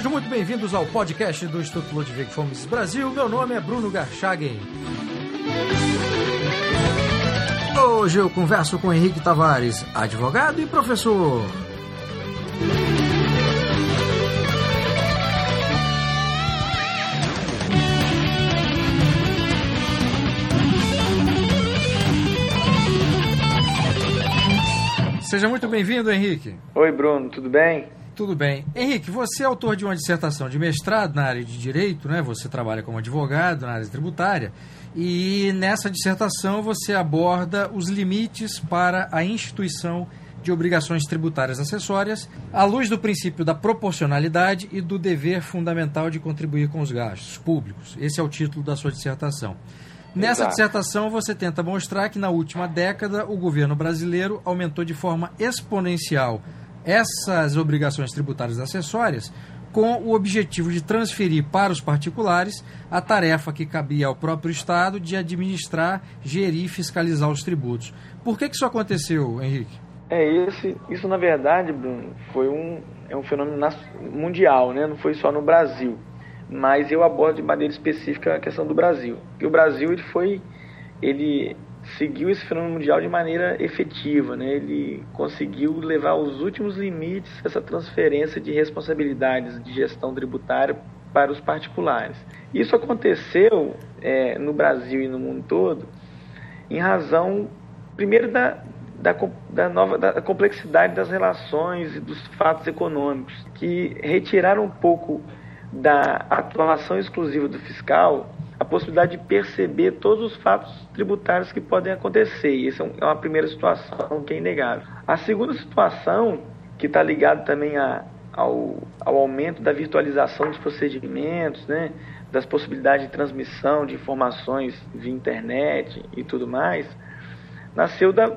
Sejam muito bem-vindos ao podcast do Instituto Ludwig Fomes Brasil. Meu nome é Bruno Garchagen. Hoje eu converso com Henrique Tavares, advogado e professor. Seja muito bem-vindo, Henrique. Oi, Bruno, tudo bem? Tudo bem. Henrique, você é autor de uma dissertação de mestrado na área de direito, né? Você trabalha como advogado na área tributária. E nessa dissertação você aborda os limites para a instituição de obrigações tributárias acessórias, à luz do princípio da proporcionalidade e do dever fundamental de contribuir com os gastos públicos. Esse é o título da sua dissertação. Nessa Exato. dissertação, você tenta mostrar que na última década o governo brasileiro aumentou de forma exponencial essas obrigações tributárias acessórias com o objetivo de transferir para os particulares a tarefa que cabia ao próprio Estado de administrar, gerir e fiscalizar os tributos. Por que, que isso aconteceu, Henrique? É esse, isso na verdade, Bruno, foi um é um fenômeno mundial, né? Não foi só no Brasil, mas eu abordo de maneira específica a questão do Brasil. E o Brasil ele foi ele seguiu esse fenômeno mundial de maneira efetiva, né? Ele conseguiu levar aos últimos limites essa transferência de responsabilidades de gestão tributária para os particulares. Isso aconteceu é, no Brasil e no mundo todo em razão, primeiro, da, da, da nova, da complexidade das relações e dos fatos econômicos, que retiraram um pouco da atuação exclusiva do fiscal possibilidade de perceber todos os fatos tributários que podem acontecer. Um- é uma primeira situação que é inegável. A segunda situação, que está ligada também a, ao, ao aumento da virtualização dos procedimentos, né, das possibilidades de transmissão de informações via internet e tudo mais, nasceu da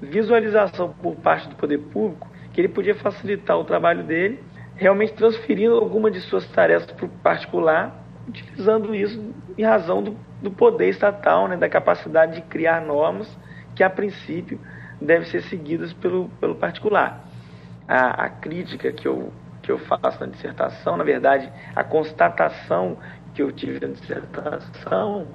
visualização por parte do poder público que ele podia facilitar o trabalho dele, realmente transferindo alguma de suas tarefas para o particular, utilizando isso em razão do, do poder estatal, né, da capacidade de criar normas que, a princípio, devem ser seguidas pelo, pelo particular. A, a crítica que eu, que eu faço na dissertação, na verdade, a constatação que eu tive na dissertação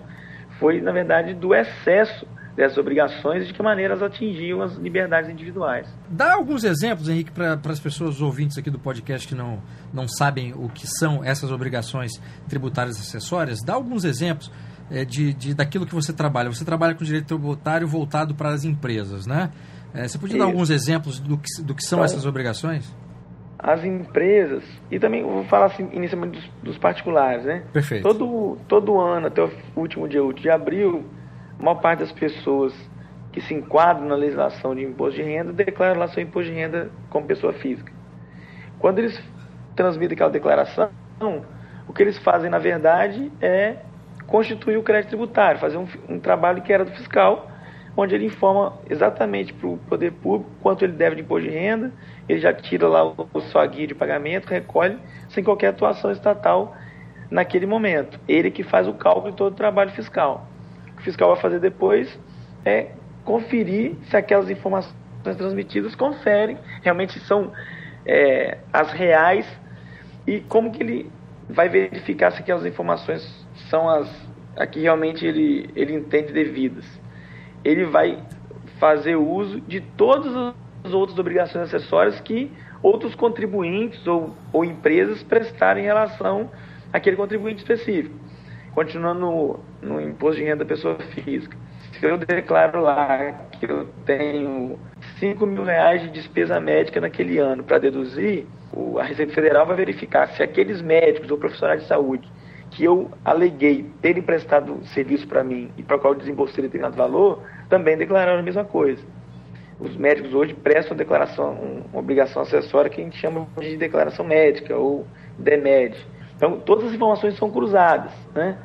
foi, na verdade, do excesso dessas obrigações e de que maneira elas atingiam as liberdades individuais. Dá alguns exemplos, Henrique, para as pessoas ouvintes aqui do podcast que não, não sabem o que são essas obrigações tributárias acessórias. Dá alguns exemplos eh, de, de, daquilo que você trabalha. Você trabalha com direito tributário voltado para as empresas, né? Eh, você podia dar Isso. alguns exemplos do que, do que são Então, essas obrigações? As empresas, e também vou falar assim, inicialmente dos, dos particulares, né? Perfeito. Todo, todo ano, até o último dia útil de abril, a maior parte das pessoas que se enquadram na legislação de imposto de renda declaram lá seu imposto de renda como pessoa física. Quando eles transmitem aquela declaração, o que eles fazem, na verdade, é constituir o crédito tributário, fazer um, um trabalho que era do fiscal, onde ele informa exatamente para o poder público quanto ele deve de imposto de renda, ele já tira lá o, o sua guia de pagamento, recolhe, sem qualquer atuação estatal naquele momento. Ele que faz o cálculo de todo o trabalho fiscal. Fiscal vai fazer depois é conferir se aquelas informações transmitidas conferem, realmente são é, as reais e como que ele vai verificar se aquelas informações são as a que realmente ele, ele entende devidas. Ele vai fazer uso de todas as outras obrigações acessórias que outros contribuintes ou, ou empresas prestarem em relação àquele contribuinte específico. Continuando no, imposto de renda da pessoa física. Se eu declaro lá que eu tenho 5 mil reais de despesa médica naquele ano para deduzir, o, a Receita Federal vai verificar se aqueles médicos ou profissionais de saúde que eu aleguei terem prestado serviço para mim e para o qual eu desembolsei determinado valor, também declararam a mesma coisa. Os médicos hoje prestam declaração, uma obrigação acessória que a gente chama de declaração médica ou DEMED. Então, todas as informações são cruzadas. Né?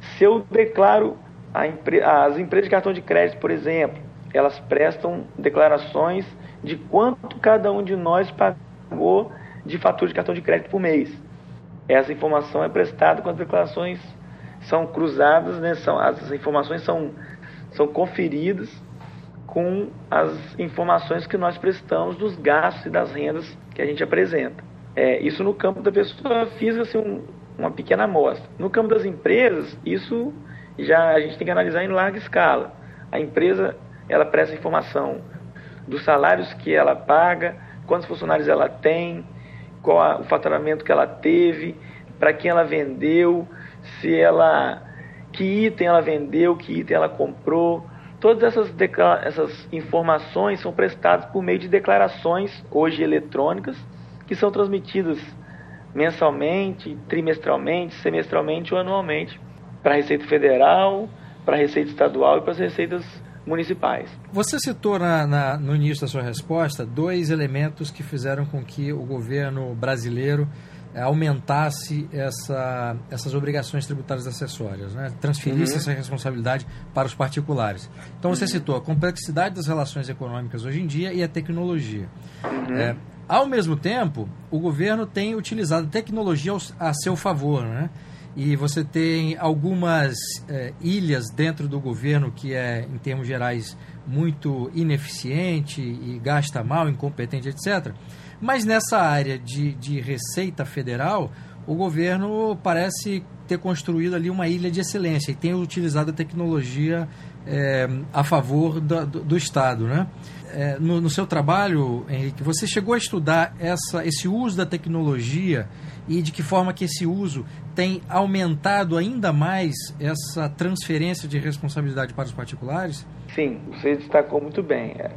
Se eu declaro empre as empresas de cartão de crédito, por exemplo, elas prestam declarações de quanto cada um de nós pagou de fatura de cartão de crédito por mês. Essa informação é prestada quando as declarações são cruzadas, né? são, as informações são, são conferidas com as informações que nós prestamos dos gastos e das rendas que a gente apresenta. É, isso no campo da pessoa física, assim, um, uma pequena amostra. No campo das empresas, isso já a gente tem que analisar em larga escala. A empresa, ela presta informação dos salários que ela paga, quantos funcionários ela tem, qual a, o faturamento que ela teve, para quem ela vendeu, se ela que item ela vendeu, que item ela comprou. Todas essas, essas informações são prestadas por meio de declarações, hoje eletrônicas, que são transmitidas mensalmente, trimestralmente, semestralmente ou anualmente para a Receita Federal, para a Receita Estadual e para as receitas municipais. Você citou na, na, no início da sua resposta dois elementos que fizeram com que o governo brasileiro eh, aumentasse essa, essas obrigações tributárias acessórias, né? transferisse uhum. essa responsabilidade para os particulares. Então você uhum. citou a complexidade das relações econômicas hoje em dia e a tecnologia. Uhum. É, ao mesmo tempo, o governo tem utilizado tecnologia a seu favor, né? e você tem algumas é, ilhas dentro do governo que é, em termos gerais, muito ineficiente e gasta mal, incompetente, etc. Mas nessa área de, de receita federal, o governo parece ter construído ali uma ilha de excelência e tem utilizado a tecnologia é, a favor do, do, do Estado, né? É, no, no, seu trabalho, Henrique, você chegou a estudar essa, esse uso da tecnologia e de que forma que esse uso tem aumentado ainda mais essa transferência de responsabilidade para os particulares? Sim, você destacou muito bem. É,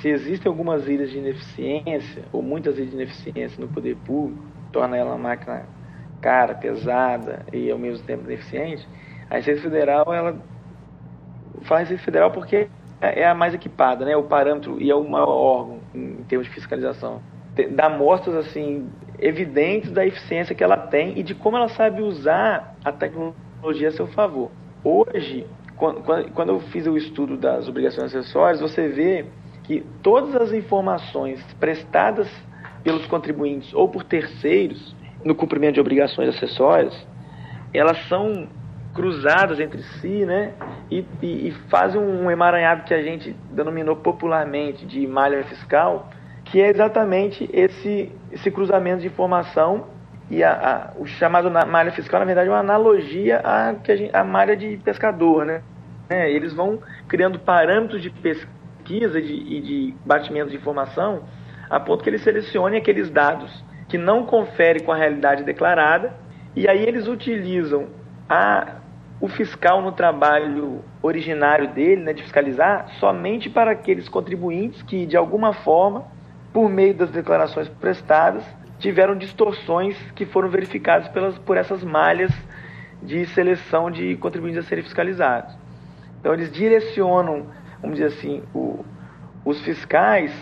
se existem algumas ilhas de ineficiência, ou muitas ilhas de ineficiência no poder público, torna ela uma máquina cara, pesada e ao mesmo tempo ineficiente, a Receita Federal, ela fala Receita Federal porque é a mais equipada, né? o parâmetro e é o maior órgão em termos de fiscalização. Dá mostras assim evidentes da eficiência que ela tem e de como ela sabe usar a tecnologia a seu favor. Hoje, quando eu fiz o estudo das obrigações acessórias, você vê que todas as informações prestadas pelos contribuintes ou por terceiros no cumprimento de obrigações acessórias, elas são cruzadas entre si, né? E, e, e fazem um emaranhado que a gente denominou popularmente de malha fiscal, que é exatamente esse, esse cruzamento de informação e a, a, o chamado malha fiscal, na verdade, é uma analogia à, que a, gente, à malha de pescador, né? É, eles vão criando parâmetros de pesquisa de, e de batimento de informação a ponto que eles selecionem aqueles dados que não conferem com a realidade declarada e aí eles utilizam a, o fiscal no trabalho originário dele, né, de fiscalizar, somente para aqueles contribuintes que, de alguma forma, por meio das declarações prestadas, tiveram distorções que foram verificadas pelas, por essas malhas de seleção de contribuintes a serem fiscalizados. Então, eles direcionam, vamos dizer assim, o, os fiscais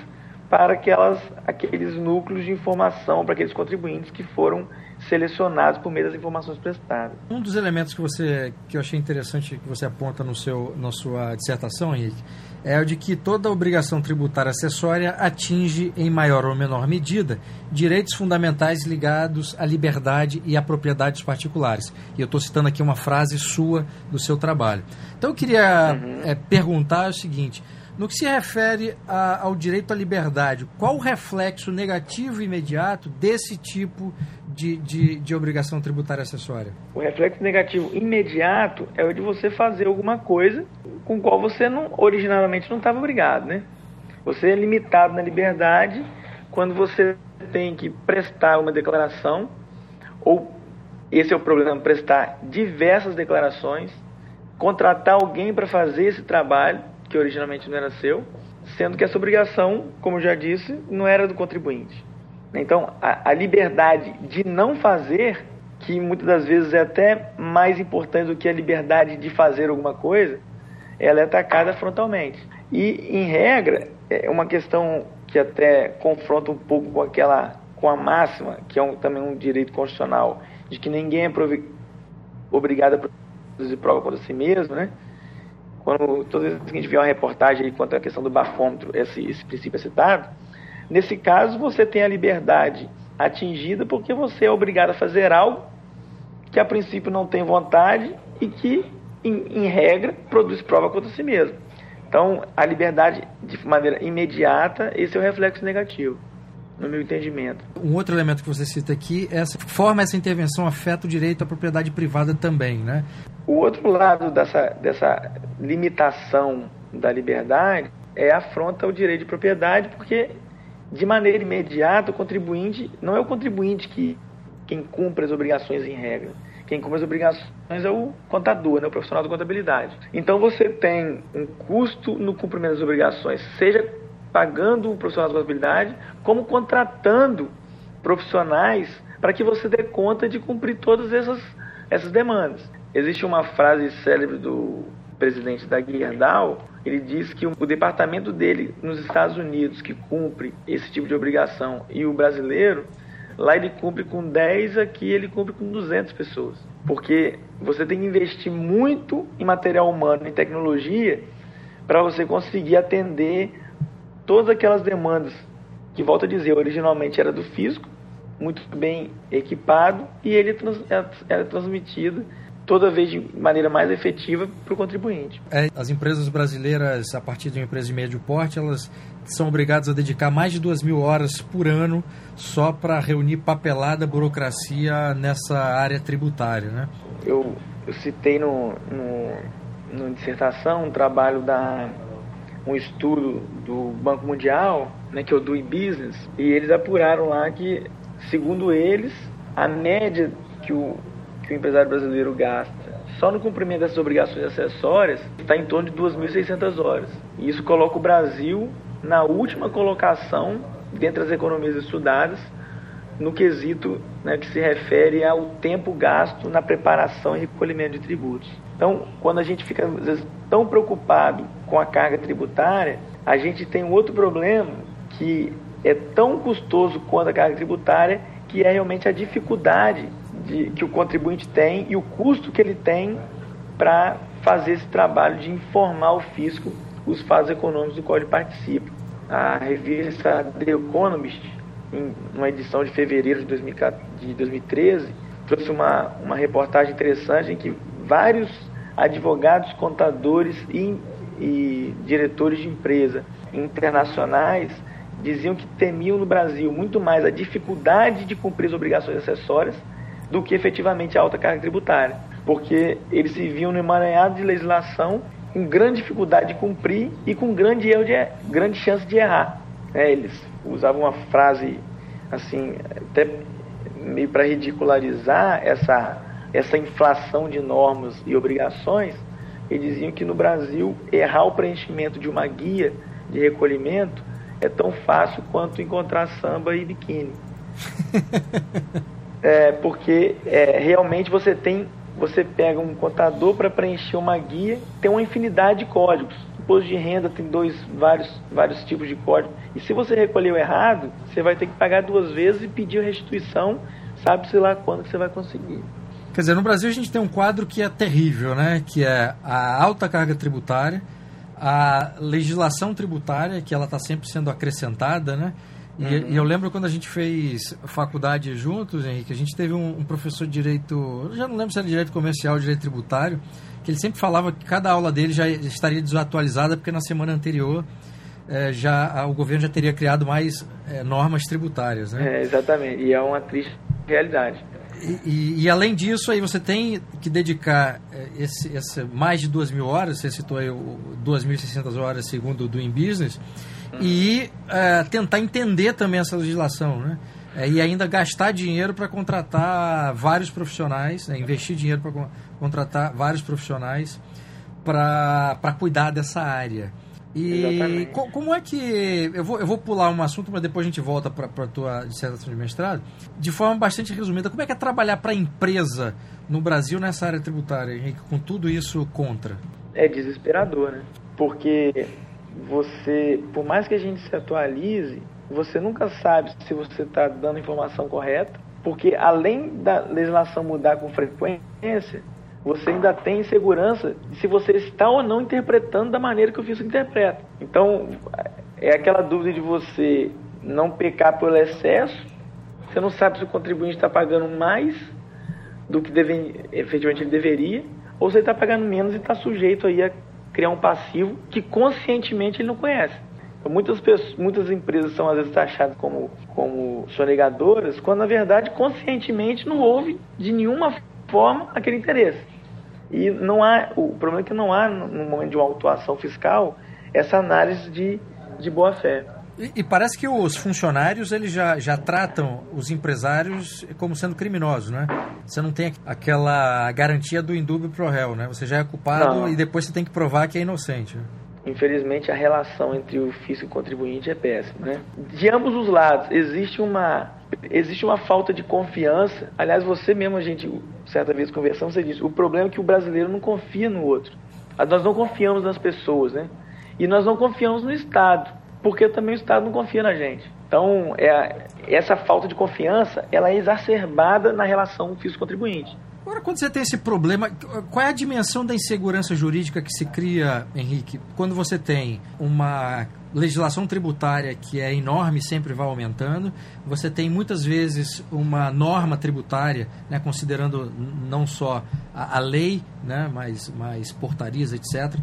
para aquelas, aqueles núcleos de informação, para aqueles contribuintes que foram selecionados por meio das informações prestadas. Um dos elementos que você que eu achei interessante que você aponta no seu na sua dissertação, Henrique, é o de que toda obrigação tributária acessória atinge em maior ou menor medida direitos fundamentais ligados à liberdade e à propriedade dos particulares. E eu estou citando aqui uma frase sua do seu trabalho. Então eu queria uhum. é, perguntar o seguinte: no que se refere a, ao direito à liberdade, qual o reflexo negativo imediato desse tipo de, de, de, obrigação tributária acessória? O reflexo negativo imediato é o de você fazer alguma coisa com qual você não, originalmente não estava obrigado, né? Você é limitado na liberdade quando você tem que prestar uma declaração ou esse é o problema, prestar diversas declarações, contratar alguém para fazer esse trabalho que originalmente não era seu, sendo que essa obrigação, como já disse, não era do contribuinte. Então, a, a liberdade de não fazer, que muitas das vezes é até mais importante do que a liberdade de fazer alguma coisa, ela é atacada frontalmente. E, em regra, é uma questão que até confronta um pouco com aquela com a máxima, que é um, também um direito constitucional, de que ninguém é obrigado a produzir prova contra si mesmo, né? Quando toda vez que a gente vê uma reportagem quanto à questão do bafômetro, esse, esse princípio é citado, nesse caso você tem a liberdade atingida porque você é obrigado a fazer algo que a princípio não tem vontade e que, em, em regra, produz prova contra si mesmo. Então, a liberdade de maneira imediata, esse é o reflexo negativo. No meu entendimento. Um outro elemento que você cita aqui é essa forma essa intervenção afeta o direito à propriedade privada também, né? O outro lado dessa, dessa limitação da liberdade é afronta ao direito de propriedade, porque de maneira imediata o contribuinte não é o contribuinte que quem cumpre as obrigações em regra. Quem cumpre as obrigações é o contador, né, o profissional da contabilidade. Então você tem um custo no cumprimento das obrigações, seja pagando um profissional de contabilidade, como contratando profissionais para que você dê conta de cumprir todas essas, essas demandas. Existe uma frase célebre do presidente da Gerdau, ele diz que o departamento dele nos Estados Unidos, que cumpre esse tipo de obrigação, e o brasileiro, lá ele cumpre com 10, aqui ele cumpre com 200 pessoas. Porque você tem que investir muito em material humano, em tecnologia, para você conseguir atender todas aquelas demandas que, volto a dizer, originalmente era do físico, muito bem equipado, e ele era transmitido toda vez de maneira mais efetiva para o contribuinte. É, as empresas brasileiras, a partir de uma empresa de médio porte, elas são obrigadas a dedicar mais de duas mil horas por ano só para reunir papelada, burocracia nessa área tributária, né? Eu, eu citei no, no, no dissertação um trabalho da um estudo do Banco Mundial, né, que é o do e-business, e eles apuraram lá que, segundo eles, a média que o, que o empresário brasileiro gasta só no cumprimento dessas obrigações acessórias está em torno de 2.600 horas. E isso coloca o Brasil na última colocação dentre as economias estudadas no quesito né, que se refere ao tempo gasto na preparação e recolhimento de tributos. Então, quando a gente fica às vezes, tão preocupado com a carga tributária, a gente tem um outro problema que é tão custoso quanto a carga tributária, que é realmente a dificuldade de, que o contribuinte tem e o custo que ele tem para fazer esse trabalho de informar o fisco os fatos econômicos do qual ele participa. A revista The Economist, em uma edição de fevereiro de, 2013, trouxe uma, uma reportagem interessante em que vários advogados, contadores e, e diretores de empresa internacionais diziam que temiam no Brasil muito mais a dificuldade de cumprir as obrigações acessórias do que efetivamente a alta carga tributária, porque eles se viam no emaranhado de legislação com grande dificuldade de cumprir e com grande erro de grande chance de errar. É, eles usavam uma frase assim até meio para ridicularizar essa essa inflação de normas e obrigações. Eles diziam que no Brasil errar o preenchimento de uma guia de recolhimento é tão fácil quanto encontrar samba e biquíni. é, porque é, realmente você tem, você pega um contador para preencher uma guia, tem uma infinidade de códigos. Imposto de renda tem dois, vários, vários tipos de código. E se você recolheu errado, você vai ter que pagar duas vezes e pedir restituição, sabe-se lá quando que você vai conseguir. Quer dizer, no Brasil a gente tem um quadro que é terrível, né? Que é a alta carga tributária, a legislação tributária, que ela está sempre sendo acrescentada, né? E, uhum. e, eu lembro quando a gente fez faculdade juntos, Henrique, a gente teve um, um professor de direito, eu já não lembro se era direito comercial ou direito tributário, que ele sempre falava que cada aula dele já estaria desatualizada porque na semana anterior é, já o governo já teria criado mais é, normas tributárias, né? É, exatamente, e é uma triste realidade. E, e, além disso, aí você tem que dedicar eh, esse, esse mais de duas mil horas, você citou aí 2.600 horas segundo o Doing Business, uhum. e é, tentar entender também essa legislação, né? É, e ainda gastar dinheiro para contratar vários profissionais, né? investir dinheiro para contratar vários profissionais para cuidar dessa área. E co como é que. Eu vou, eu vou pular um assunto, mas depois a gente volta para a tua dissertação de mestrado. De forma bastante resumida, como é que é trabalhar para a empresa no Brasil nessa área tributária, Henrique, com tudo isso contra? É desesperador, né? Porque você, por mais que a gente se atualize, você nunca sabe se você está dando informação correta, porque além da legislação mudar com frequência, você ainda tem insegurança se você está ou não interpretando da maneira que o fisco interpreta. Então, é aquela dúvida de você não pecar pelo excesso, você não sabe se o contribuinte está pagando mais do que deve, efetivamente ele deveria, ou se ele está pagando menos e está sujeito aí a criar um passivo que conscientemente ele não conhece. Muitas, pessoas, muitas empresas são às vezes taxadas como, como sonegadoras, quando na verdade conscientemente não houve de nenhuma forma aquele interesse. E não há, o problema é que não há, no momento de uma autuação fiscal, essa análise de, de boa-fé. E, e, parece que os funcionários eles já, já tratam os empresários como sendo criminosos, né? Você não tem aquela garantia do indúbio pro réu, né? Você já é culpado não. e depois você tem que provar que é inocente. Né? Infelizmente, a relação entre o fisco e o contribuinte é péssima, né? De ambos os lados, existe uma, existe uma falta de confiança. Aliás, você mesmo, a gente, certa vez conversando, você disse, o problema é que o brasileiro não confia no outro. Nós não confiamos nas pessoas, né? E nós não confiamos no Estado porque também o Estado não confia na gente. Então, é, essa falta de confiança, ela é exacerbada na relação fisco-contribuinte. Agora, quando você tem esse problema, qual é a dimensão da insegurança jurídica que se cria, Henrique, quando você tem uma legislação tributária que é enorme, sempre vai aumentando, você tem muitas vezes uma norma tributária, né, considerando não só a, a lei, né, mas, mas portarias, etc.,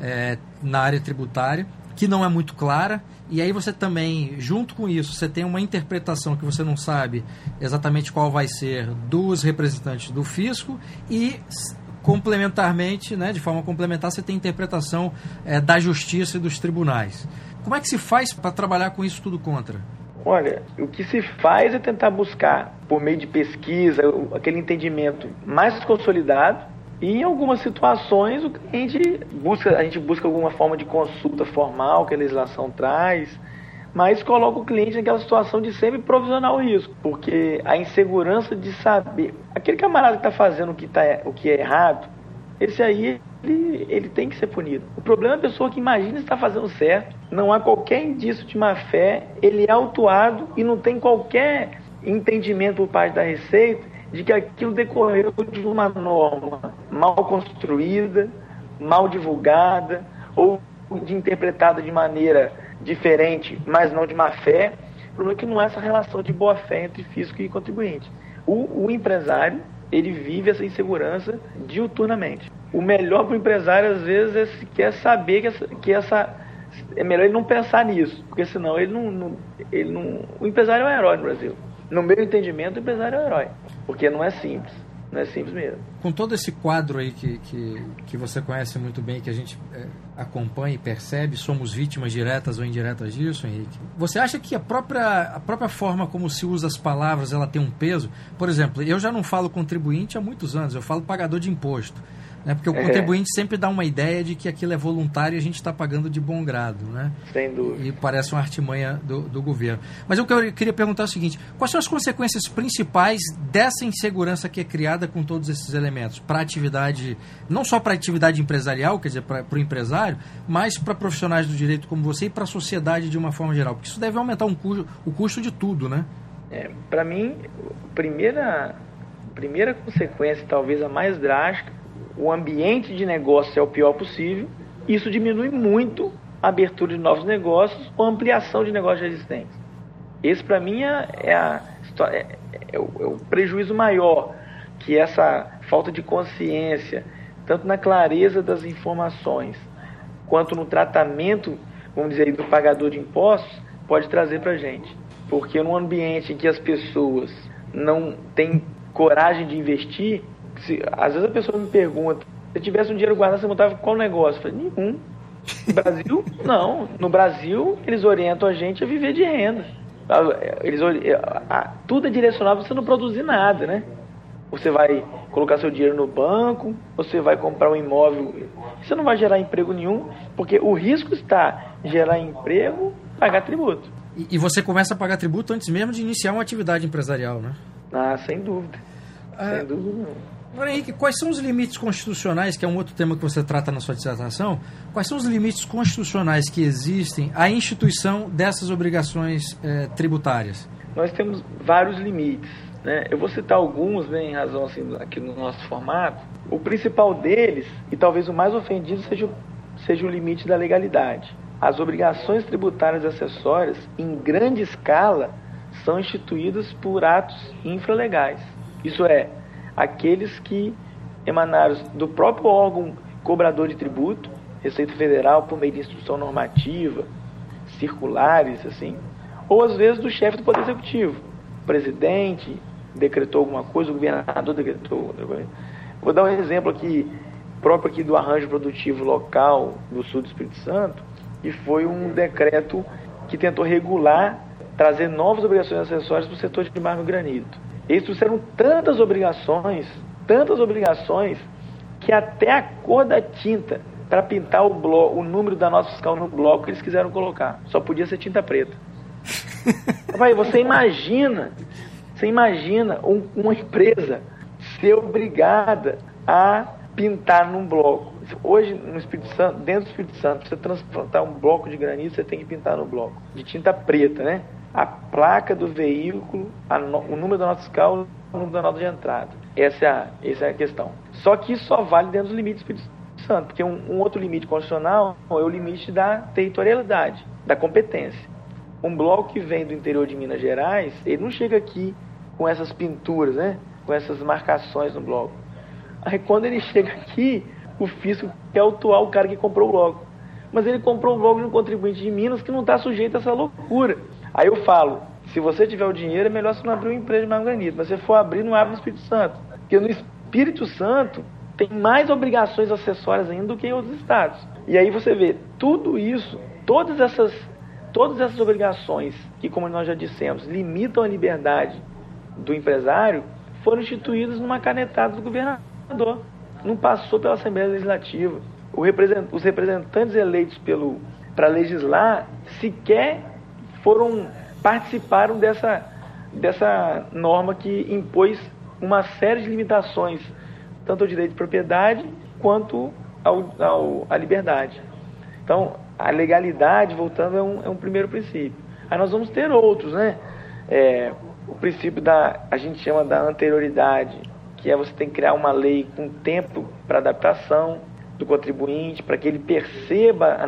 é, na área tributária, que não é muito clara, e aí você também, junto com isso, você tem uma interpretação que você não sabe exatamente qual vai ser dos representantes do fisco e complementarmente, né, de forma complementar, você tem interpretação é, da justiça e dos tribunais. Como é que se faz para trabalhar com isso tudo contra? Olha, o que se faz é tentar buscar, por meio de pesquisa, aquele entendimento mais consolidado e em algumas situações busca, a gente busca alguma forma de consulta formal que a legislação traz, mas coloca o cliente naquela situação de sempre provisionar o risco, porque a insegurança de saber, aquele camarada que está fazendo o que, tá, o que é errado, esse aí ele, ele tem que ser punido. O problema é a pessoa que imagina estar fazendo certo, não há qualquer indício de má fé, ele é autuado e não tem qualquer entendimento por parte da Receita de que aquilo decorreu de uma norma mal construída, mal divulgada ou de interpretada de maneira diferente, mas não de má fé. O problema é que não é essa relação de boa fé entre fisco e contribuinte. O, o empresário ele vive essa insegurança diuturnamente. O melhor para o empresário às vezes é quer saber que essa, que essa é melhor ele não pensar nisso, porque senão ele não, não, ele não. O empresário é um herói no Brasil. No meu entendimento, o empresário é um herói. Porque não é simples. Não é simples mesmo. Com todo esse quadro aí que, que, que você conhece muito bem, que a gente é, acompanha e percebe, somos vítimas diretas ou indiretas disso, Henrique. Você acha que a própria, a própria forma como se usa as palavras ela tem um peso? Por exemplo, eu já não falo contribuinte há muitos anos, eu falo pagador de imposto. Né? Porque o é. contribuinte sempre dá uma ideia de que aquilo é voluntário e a gente está pagando de bom grado. Né? Sem dúvida. E parece uma artimanha do, do governo. Mas o que eu queria perguntar é o seguinte: quais são as consequências principais dessa insegurança que é criada com todos esses elementos? Para a atividade, não só para a atividade empresarial, quer dizer, para o empresário, mas para profissionais do direito como você e para a sociedade de uma forma geral. Porque isso deve aumentar um custo, o custo de tudo, né? É, para mim, a primeira, primeira consequência, talvez a mais drástica, o ambiente de negócio é o pior possível, isso diminui muito a abertura de novos negócios ou ampliação de negócios existentes. Esse, para mim, é, é, a, é, é, o, é o prejuízo maior que essa falta de consciência, tanto na clareza das informações, quanto no tratamento, vamos dizer, do pagador de impostos, pode trazer para a gente. Porque num ambiente em que as pessoas não têm coragem de investir, se, às vezes a pessoa me pergunta, se tivesse um dinheiro guardado, você montava qual negócio? Eu falei, nenhum. No Brasil, não. No Brasil, eles orientam a gente a viver de renda. Eles, tudo é direcionado para você não produzir nada, né? Você vai colocar seu dinheiro no banco, você vai comprar um imóvel, você não vai gerar emprego nenhum, porque o risco está em gerar emprego, pagar tributo. E, e você começa a pagar tributo antes mesmo de iniciar uma atividade empresarial, né? Ah, sem dúvida. É... Sem dúvida não. Agora, Henrique, quais são os limites constitucionais, que é um outro tema que você trata na sua dissertação, quais são os limites constitucionais que existem à instituição dessas obrigações eh, tributárias? Nós temos vários limites. Né? Eu vou citar alguns, né, em razão assim, aqui no nosso formato. O principal deles, e talvez o mais ofendido, seja, seja o limite da legalidade. As obrigações tributárias acessórias, em grande escala, são instituídas por atos infralegais. Isso é, aqueles que emanaram do próprio órgão cobrador de tributo, Receita Federal, por meio de instrução normativa, circulares, assim, ou às vezes do chefe do Poder Executivo. O presidente decretou alguma coisa, o governador decretou. Vou dar um exemplo aqui, próprio aqui do arranjo produtivo local do sul do Espírito Santo, e foi um decreto que tentou regular, trazer novas obrigações acessórias para o setor de mármore granito. Eles trouxeram tantas obrigações, tantas obrigações, que até a cor da tinta para pintar o, bloco, o número da nota fiscal no bloco que eles quiseram colocar. Só podia ser tinta preta. Vai, você imagina, você imagina um, uma empresa ser obrigada a pintar num bloco. Hoje, no Espírito Santo, dentro do Espírito Santo, você transportar um bloco de granito, você tem que pintar no bloco. De tinta preta, né? A placa do veículo, no, o número da nota fiscal, o número da nota de entrada. Essa é, a, essa é a questão. Só que isso só vale dentro dos limites do Espírito Santo, porque um, um outro limite constitucional é o limite da territorialidade, da competência. Um bloco que vem do interior de Minas Gerais, ele não chega aqui com essas pinturas, né? com essas marcações no bloco. Aí quando ele chega aqui, o fisco quer autuar o cara que comprou o bloco. Mas ele comprou o bloco de um contribuinte de Minas que não está sujeito a essa loucura. Aí eu falo, se você tiver o dinheiro, é melhor você não abrir uma empresa de manganito. Mas se for abrir, não abre no Espírito Santo. Porque no Espírito Santo tem mais obrigações acessórias ainda do que em outros estados. E aí você vê, tudo isso, todas essas, todas essas obrigações que, como nós já dissemos, limitam a liberdade do empresário, foram instituídas numa canetada do governador. Não passou pela Assembleia Legislativa. Represent, os representantes eleitos para legislar sequer foram participaram dessa, dessa norma que impôs uma série de limitações, tanto ao direito de propriedade quanto ao, ao, à liberdade. Então, a legalidade, voltando, é um, é um primeiro princípio. Aí nós vamos ter outros, né? É, o princípio da, a gente chama da anterioridade, que é você tem que criar uma lei com tempo para adaptação do contribuinte, para que ele perceba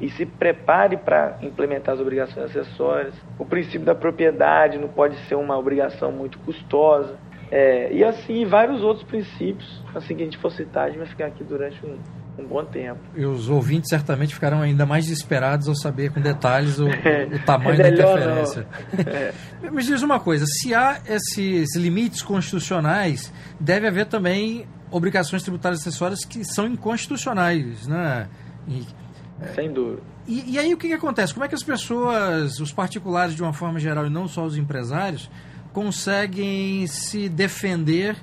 e se prepare para implementar as obrigações acessórias. O princípio da propriedade não pode ser uma obrigação muito custosa. É, e assim, vários outros princípios, assim que a gente for citar, a gente vai ficar aqui durante um, um bom tempo. E os ouvintes certamente ficarão ainda mais desesperados ao saber com detalhes o, o tamanho é da interferência. É. Me diz uma coisa, se há esses limites constitucionais, deve haver também obrigações tributárias acessórias que são inconstitucionais, né? E, Sem dúvida. E, e, aí o que, que acontece? Como é que as pessoas, os particulares de uma forma geral e não só os empresários, conseguem se defender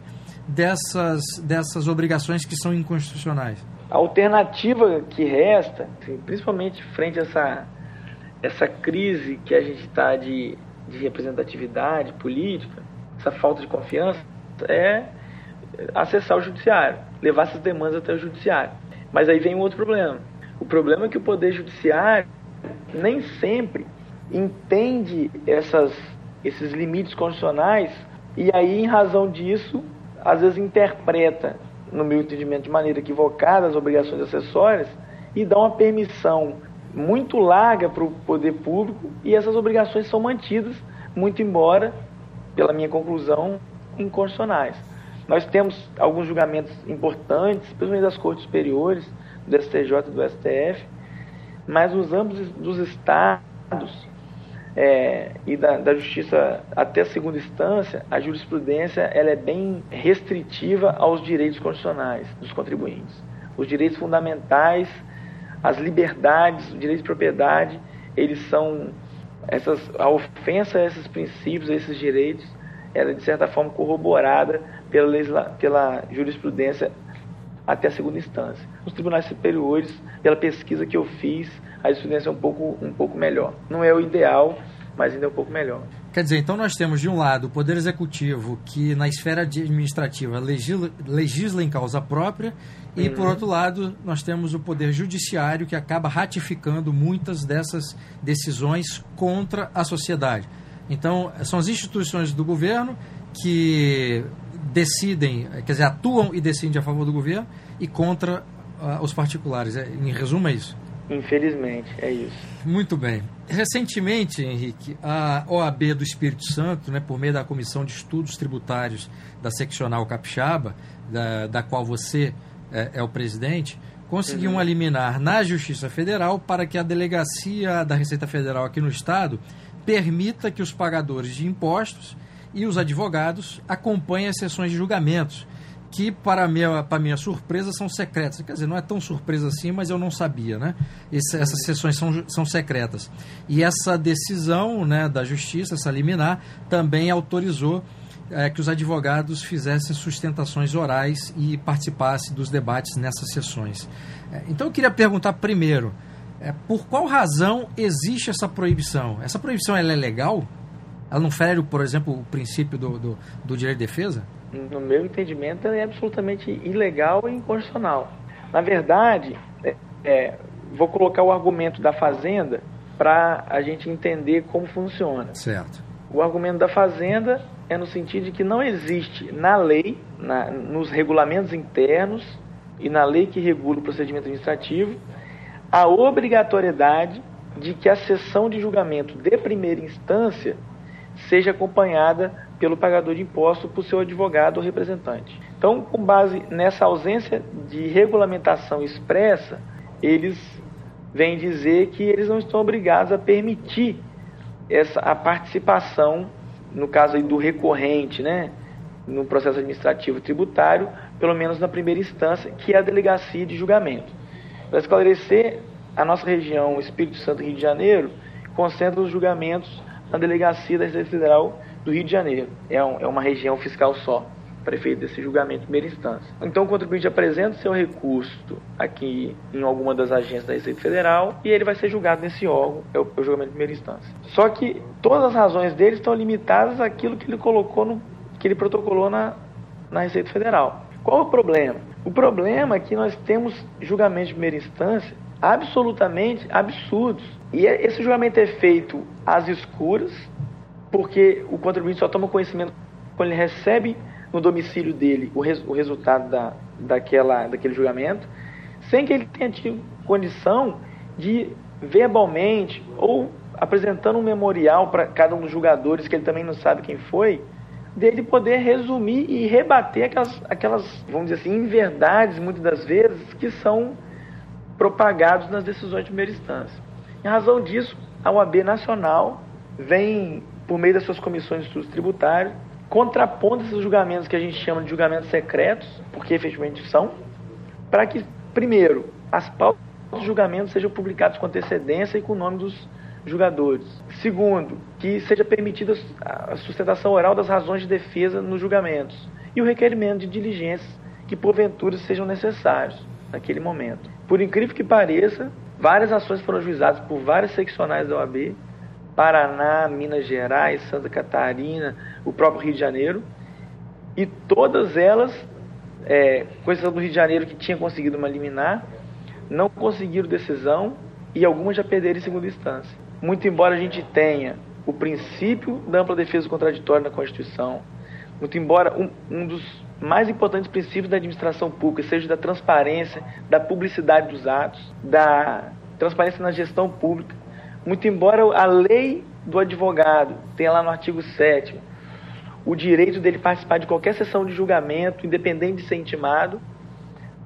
dessas, dessas obrigações que são inconstitucionais? A alternativa que resta, assim, principalmente frente a essa, essa crise que a gente está de, de representatividade política, essa falta de confiança, é acessar o judiciário, levar essas demandas até o judiciário. Mas aí vem um outro problema. O problema é que o poder judiciário nem sempre entende essas, esses limites constitucionais e aí, em razão disso, às vezes interpreta, no meu entendimento, de maneira equivocada as obrigações acessórias e dá uma permissão muito larga para o poder público e essas obrigações são mantidas, muito embora, pela minha conclusão, inconstitucionais. Nós temos alguns julgamentos importantes, principalmente das cortes superiores, do STJ e do STF, mas nos ambos dos estados é, e da, da, justiça até a segunda instância, a jurisprudência ela é bem restritiva aos direitos constitucionais dos contribuintes. Os direitos fundamentais, as liberdades, o direito de propriedade, eles são essas, a ofensa a esses princípios, a esses direitos, ela é de certa forma corroborada pela, legisla, pela jurisprudência até a segunda instância. Nos tribunais superiores, pela pesquisa que eu fiz, a jurisprudência é um pouco, um pouco melhor. Não é o ideal, mas ainda é um pouco melhor. Quer dizer, então nós temos de um lado o Poder Executivo, que na esfera administrativa legisla, legisla em causa própria, e uhum. por outro lado nós temos o Poder Judiciário, que acaba ratificando muitas dessas decisões contra a sociedade. Então, são as instituições do governo que decidem, quer dizer, atuam e decidem a favor do governo e contra uh, os particulares. É, em resumo, é isso. Infelizmente, é isso. Muito bem. Recentemente, Henrique, a OAB do Espírito Santo, né, por meio da Comissão de Estudos Tributários da Seccional Capixaba, da, da qual você é, é o presidente, conseguiu uhum. uma liminar na Justiça Federal para que a delegacia da Receita Federal aqui no Estado permita que os pagadores de impostos e os advogados acompanhem as sessões de julgamentos, que, para minha, minha surpresa, são secretas. Quer dizer, não é tão surpresa assim, mas eu não sabia, né? Esse, essas sessões são, são secretas. E essa decisão né, da Justiça, essa liminar, também autorizou é, que os advogados fizessem sustentações orais e participassem dos debates nessas sessões. É, então eu queria perguntar primeiro, é, por qual razão existe essa proibição? Essa proibição ela é legal? Ela não fere, por exemplo, o princípio do, do, do direito de defesa? No meu entendimento, é absolutamente ilegal e inconstitucional. Na verdade, é, é vou colocar o argumento da Fazenda para a gente entender como funciona. Certo. O argumento da Fazenda é no sentido de que não existe na lei, na, nos regulamentos internos e na lei que regula o procedimento administrativo, a obrigatoriedade de que a sessão de julgamento de primeira instância seja acompanhada pelo pagador de imposto por seu advogado ou representante. Então, com base nessa ausência de regulamentação expressa, eles vêm dizer que eles não estão obrigados a permitir essa a participação no caso do recorrente, né, no processo administrativo tributário, pelo menos na primeira instância, que é a delegacia de julgamento. Para esclarecer, a nossa região, Espírito Santo Rio de Janeiro, concentra os julgamentos na delegacia da Receita Federal do Rio de Janeiro. É, um, é uma região fiscal só para efeito desse julgamento em primeira instância. Então, o contribuinte apresenta seu recurso aqui em alguma das agências da Receita Federal e ele vai ser julgado nesse órgão, é o, é o julgamento em primeira instância. Só que todas as razões dele estão limitadas àquilo que ele colocou no que ele protocolou na, na Receita Federal. Qual o problema? O problema é que nós temos julgamentos de primeira instância absolutamente absurdos. E é, esse julgamento é feito às escuras, porque o contribuinte só toma conhecimento quando ele recebe no domicílio dele o, res, o resultado da, daquela, daquele julgamento, sem que ele tenha tido condição de verbalmente ou apresentando um memorial para cada um dos julgadores, que ele também não sabe quem foi, dele poder resumir e rebater aquelas, aquelas vamos dizer assim, inverdades, muitas das vezes, que são propagados nas decisões de primeira instância. Em razão disso, a OAB Nacional vem, por meio das suas comissões de estudos tributários, contrapondo esses julgamentos que a gente chama de julgamentos secretos, porque efetivamente são, para que, primeiro, as pautas dos julgamentos sejam publicadas com antecedência e com o nome dos julgadores. Segundo, que seja permitida a sustentação oral das razões de defesa nos julgamentos e o requerimento de diligências que porventura sejam necessários naquele momento. Por incrível que pareça, várias ações foram juizadas por várias seccionais da OAB Paraná, Minas Gerais, Santa Catarina, o próprio Rio de Janeiro. E todas elas, é, do Rio de Janeiro, que tinha conseguido uma liminar, não conseguiram decisão e algumas já perderam em segunda instância. Muito embora a gente tenha o princípio da ampla defesa contraditória na Constituição, muito embora um, um dos mais importantes princípios da administração pública seja da transparência, da publicidade dos atos, da transparência na gestão pública, muito embora a lei do advogado tenha lá no artigo 7 o direito dele participar de qualquer sessão de julgamento, independente de ser intimado,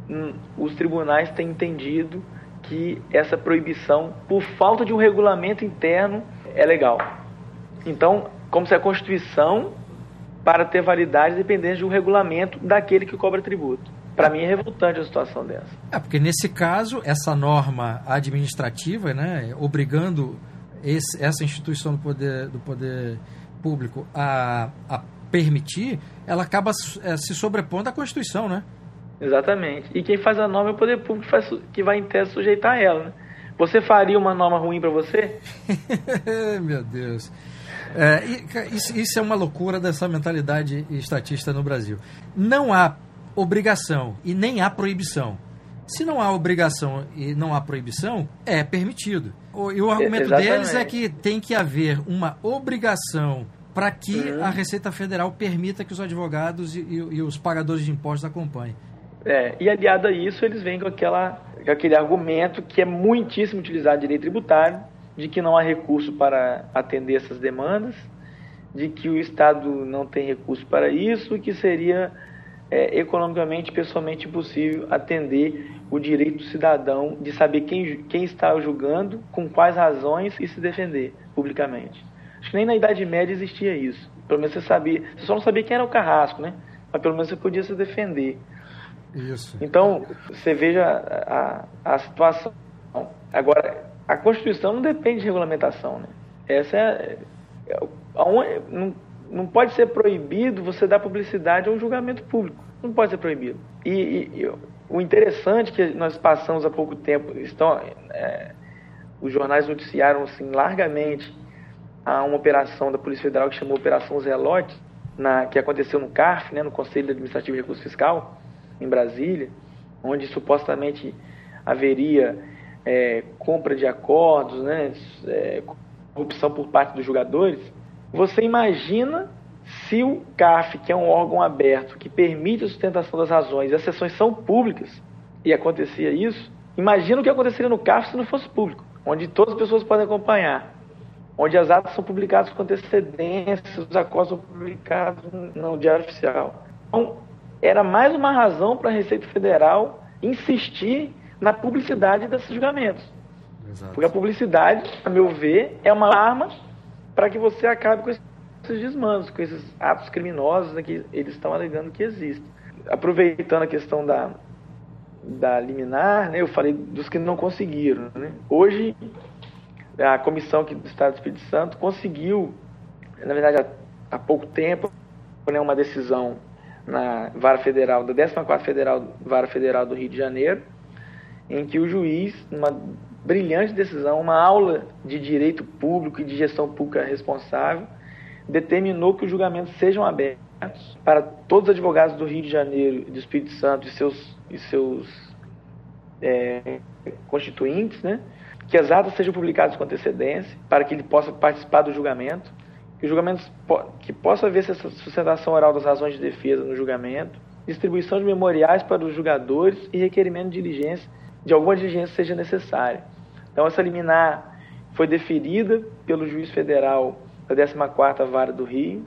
hum, os tribunais têm entendido que essa proibição, por falta de um regulamento interno, é legal. Então, como se a Constituição, para ter validade, dependesse de um regulamento daquele que cobra tributo. Para mim é revoltante a situação dessa. É, porque nesse caso, essa norma administrativa, né, obrigando esse, essa instituição do poder, do poder público a, a permitir, ela acaba é, se sobrepondo à Constituição, né? Exatamente. E quem faz a norma é o poder público que, faz, que vai em tese sujeitar ela, né? Você faria uma norma ruim para você? Meu Deus. É, isso, isso é uma loucura dessa mentalidade estatista no Brasil. Não há obrigação e nem há proibição. Se não há obrigação e não há proibição, é permitido. E o argumento Exatamente. deles é que tem que haver uma obrigação para que uhum. a Receita Federal permita que os advogados e, e, e, os pagadores de impostos acompanhem. É, e aliado a isso, eles vêm com, aquela, com aquele argumento que é muitíssimo utilizado em direito tributário, de que não há recurso para atender essas demandas, de que o Estado não tem recurso para isso e que seria é economicamente, pessoalmente impossível atender o direito do cidadão de saber quem, quem está julgando, com quais razões e se defender publicamente. Acho que nem na Idade Média existia isso. Pelo menos você sabia, você só não sabia quem era o carrasco, né? Mas pelo menos você podia se defender. Isso. Então, você veja a, a, a situação. Agora, a Constituição não depende de regulamentação, né? Essa é, é não, não pode ser proibido você dar publicidade a um julgamento público. Não pode ser proibido. E, e, e o interessante que nós passamos há pouco tempo, estão, é, os jornais noticiaram assim, largamente a uma operação da Polícia Federal que chamou Operação Zelote, na, que aconteceu no CARF, né, no Conselho Administrativo de Recurso Fiscal, em Brasília, onde supostamente haveria é, compra de acordos, né, é, corrupção por parte dos jogadores. Você imagina se o CAF, que é um órgão aberto, que permite a sustentação das razões, e as sessões são públicas, e acontecia isso, imagina o que aconteceria no CAF se não fosse público, onde todas as pessoas podem acompanhar, onde as atas são publicadas com antecedência, os acordos são publicados no Diário Oficial. Então, era mais uma razão para a Receita Federal insistir na publicidade desses julgamentos. Exato. Porque a publicidade, a meu ver, é uma arma para que você acabe com esses desmandos, com esses atos criminosos que eles estão alegando que existem. Aproveitando a questão da, da liminar, né, eu falei dos que não conseguiram. Né? Hoje, a comissão aqui do Estado do Espírito Santo conseguiu, na verdade, há, há pouco tempo, né, uma decisão na Vara Federal, da 14 Federal, Vara Federal do Rio de Janeiro, em que o juiz, numa brilhante decisão, uma aula de direito público e de gestão pública responsável, determinou que os julgamentos sejam abertos para todos os advogados do Rio de Janeiro e do Espírito Santo e seus, e seus é, constituintes, né? que as atas sejam publicadas com antecedência para que ele possa participar do julgamento, que o julgamento que possa haver essa sustentação oral das razões de defesa no julgamento, distribuição de memoriais para os julgadores e requerimento de diligência de alguma diligência seja necessária. Então, essa liminar foi deferida pelo juiz federal da 14ª Vara do Rio.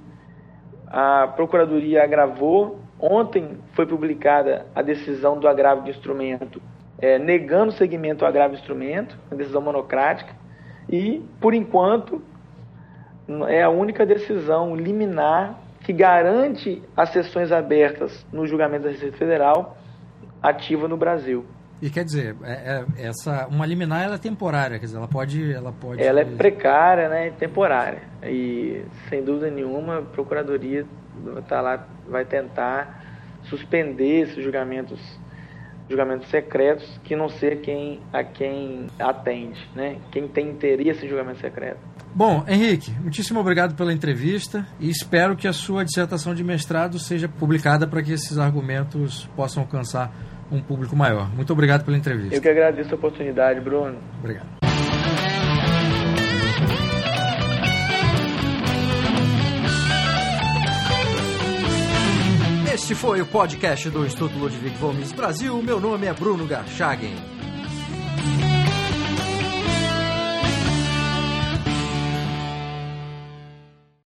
A Procuradoria agravou. Ontem foi publicada a decisão do agravo de instrumento, é, negando o segmento ao agravo de instrumento, uma decisão monocrática. E, por enquanto, é a única decisão liminar que garante as sessões abertas no julgamento da Receita Federal ativa no Brasil. E quer dizer, é, é, essa uma liminar ela é temporária, quer dizer, ela pode, ela pode. Ela é precária, né, temporária. E sem dúvida nenhuma, a procuradoria tá lá, vai tentar suspender esses julgamentos, julgamentos secretos, que não ser quem a quem atende, né? Quem tem interesse em julgamento secreto. Bom, Henrique, muitíssimo obrigado pela entrevista e espero que a sua dissertação de mestrado seja publicada para que esses argumentos possam alcançar um público maior. Muito obrigado pela entrevista. Eu que agradeço a oportunidade, Bruno. Obrigado. Este foi o podcast do Instituto Ludwig Gomes Brasil. Meu nome é Bruno Garchagen.